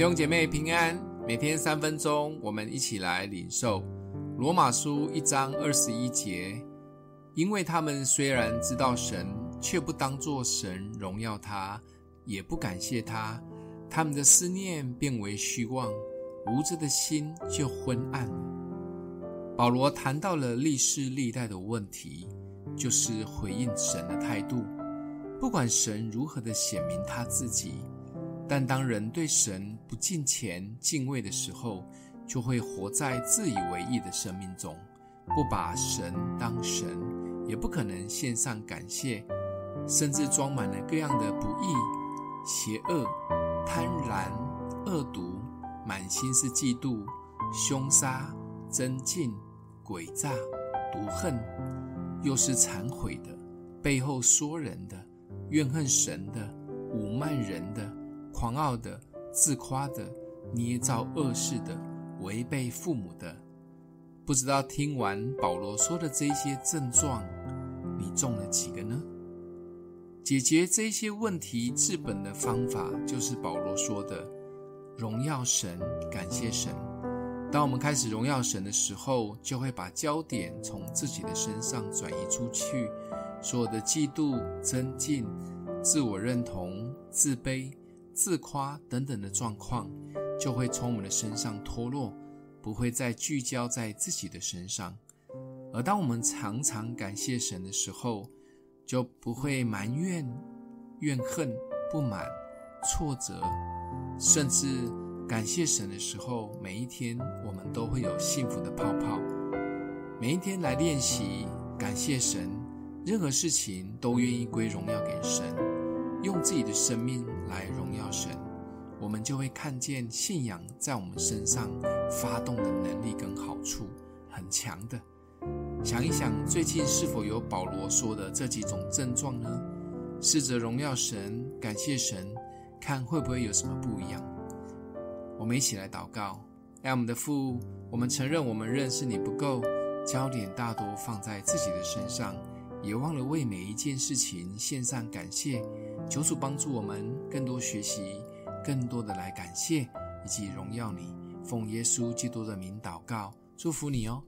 弟兄姐妹平安，每天三分钟，我们一起来领受罗马书一章二十一节。因为他们虽然知道神，却不当作神荣耀他，也不感谢他，他们的思念变为虚妄，无知的心就昏暗。保罗谈到了历世历代的问题，就是回应神的态度，不管神如何的显明他自己。但当人对神不敬虔敬畏的时候，就会活在自以为义的生命中，不把神当神，也不可能献上感谢，甚至装满了各样的不义、邪恶、贪婪、恶毒，满心是嫉妒、凶杀、争竞、诡诈、毒恨，又是惭悔的，背后说人的，怨恨神的，侮慢人的。狂傲的、自夸的、捏造恶事的、违背父母的，不知道听完保罗说的这些症状，你中了几个呢？解决这些问题治本的方法，就是保罗说的：荣耀神，感谢神。当我们开始荣耀神的时候，就会把焦点从自己的身上转移出去，所有的嫉妒、增进、自我认同、自卑。自夸等等的状况，就会从我们的身上脱落，不会再聚焦在自己的身上。而当我们常常感谢神的时候，就不会埋怨、怨恨、不满、挫折，甚至感谢神的时候，每一天我们都会有幸福的泡泡。每一天来练习感谢神，任何事情都愿意归荣耀给神。用自己的生命来荣耀神，我们就会看见信仰在我们身上发动的能力跟好处很强的。想一想，最近是否有保罗说的这几种症状呢？试着荣耀神，感谢神，看会不会有什么不一样。我们一起来祷告：爱我们的父，我们承认我们认识你不够，焦点大多放在自己的身上。也忘了为每一件事情献上感谢，求主帮助我们更多学习，更多的来感谢以及荣耀你。奉耶稣基督的名祷告，祝福你哦。